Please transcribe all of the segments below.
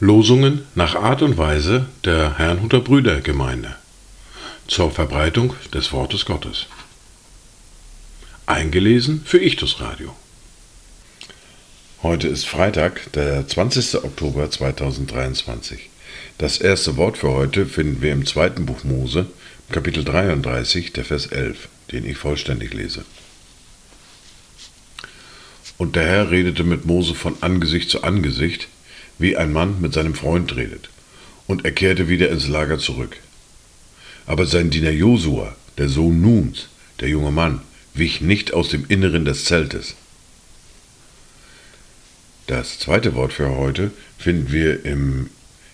Losungen nach Art und Weise der Herrnhuter Brüdergemeinde zur Verbreitung des Wortes Gottes. Eingelesen für Ichtus Radio. Heute ist Freitag, der 20. Oktober 2023. Das erste Wort für heute finden wir im zweiten Buch Mose, Kapitel 33, der Vers 11, den ich vollständig lese. Und der Herr redete mit Mose von Angesicht zu Angesicht, wie ein Mann mit seinem Freund redet, und er kehrte wieder ins Lager zurück. Aber sein Diener Josua, der Sohn Nuns, der junge Mann, wich nicht aus dem Inneren des Zeltes. Das zweite Wort für heute finden wir im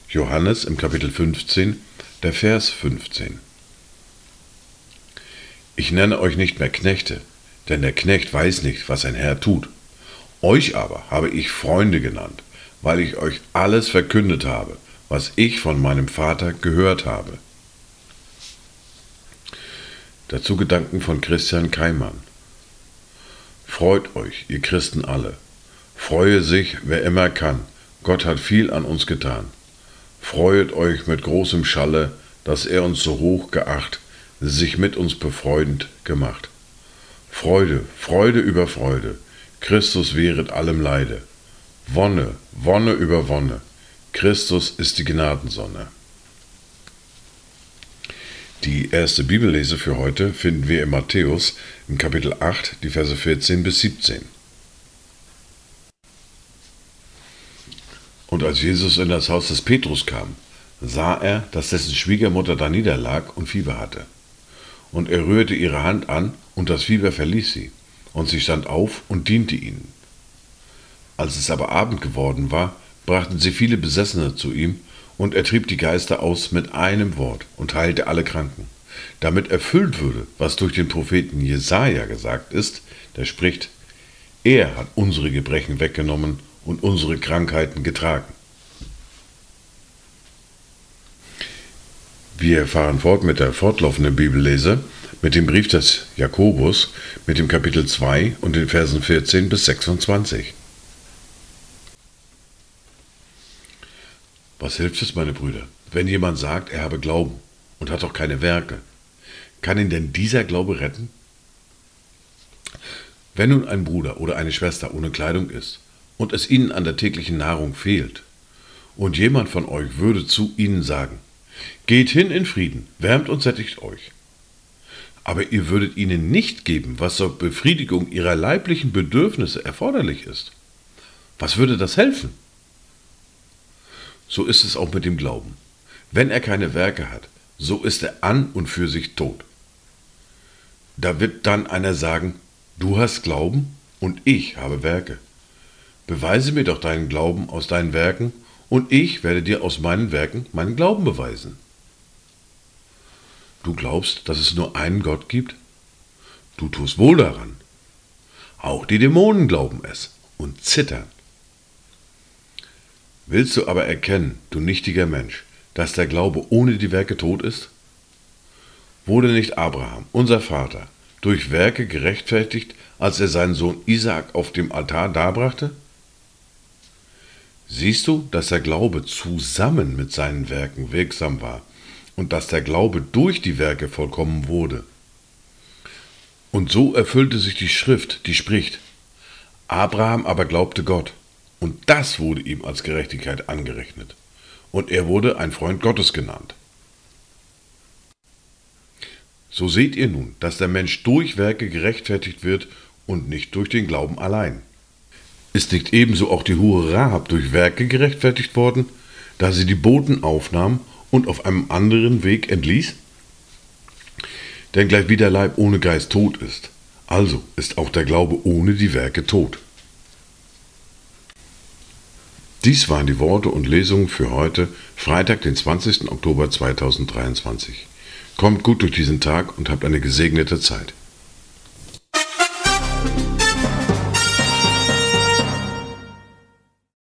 Johannes im Kapitel 15, der Vers 15. Ich nenne euch nicht mehr Knechte, denn der Knecht weiß nicht, was sein Herr tut. Euch aber habe ich Freunde genannt, weil ich euch alles verkündet habe, was ich von meinem Vater gehört habe. Dazu Gedanken von Christian Keimann. Freut euch, ihr Christen alle. Freue sich, wer immer kann. Gott hat viel an uns getan. Freuet euch mit großem Schalle, dass er uns so hoch geacht, sich mit uns befreundend gemacht. Freude, Freude über Freude. Christus wehret allem Leide. Wonne, Wonne über Wonne. Christus ist die Gnadensonne. Die erste Bibellese für heute finden wir in Matthäus im Kapitel 8, die Verse 14 bis 17. Und als Jesus in das Haus des Petrus kam, sah er, dass dessen Schwiegermutter da niederlag und Fieber hatte. Und er rührte ihre Hand an, und das Fieber verließ sie, und sie stand auf und diente ihnen. Als es aber Abend geworden war, brachten sie viele Besessene zu ihm, und er trieb die Geister aus mit einem Wort und heilte alle Kranken, damit erfüllt würde, was durch den Propheten Jesaja gesagt ist, der spricht: Er hat unsere Gebrechen weggenommen und unsere Krankheiten getragen. Wir fahren fort mit der fortlaufenden Bibellese, mit dem Brief des Jakobus, mit dem Kapitel 2 und den Versen 14 bis 26. Was hilft es, meine Brüder, wenn jemand sagt, er habe Glauben und hat doch keine Werke? Kann ihn denn dieser Glaube retten? Wenn nun ein Bruder oder eine Schwester ohne Kleidung ist und es ihnen an der täglichen Nahrung fehlt, und jemand von euch würde zu ihnen sagen, Geht hin in Frieden, wärmt und sättigt euch. Aber ihr würdet ihnen nicht geben, was zur Befriedigung ihrer leiblichen Bedürfnisse erforderlich ist. Was würde das helfen? So ist es auch mit dem Glauben. Wenn er keine Werke hat, so ist er an und für sich tot. Da wird dann einer sagen, du hast Glauben und ich habe Werke. Beweise mir doch deinen Glauben aus deinen Werken, und ich werde dir aus meinen Werken meinen Glauben beweisen. Du glaubst, dass es nur einen Gott gibt? Du tust wohl daran. Auch die Dämonen glauben es und zittern. Willst du aber erkennen, du nichtiger Mensch, dass der Glaube ohne die Werke tot ist? Wurde nicht Abraham, unser Vater, durch Werke gerechtfertigt, als er seinen Sohn Isaak auf dem Altar darbrachte? Siehst du, dass der Glaube zusammen mit seinen Werken wirksam war und dass der Glaube durch die Werke vollkommen wurde? Und so erfüllte sich die Schrift, die spricht, Abraham aber glaubte Gott und das wurde ihm als Gerechtigkeit angerechnet. Und er wurde ein Freund Gottes genannt. So seht ihr nun, dass der Mensch durch Werke gerechtfertigt wird und nicht durch den Glauben allein. Ist nicht ebenso auch die hohe Rahab durch Werke gerechtfertigt worden, da sie die Boten aufnahm und auf einem anderen Weg entließ? Denn gleich wie der Leib ohne Geist tot ist, also ist auch der Glaube ohne die Werke tot. Dies waren die Worte und Lesungen für heute, Freitag, den 20. Oktober 2023. Kommt gut durch diesen Tag und habt eine gesegnete Zeit.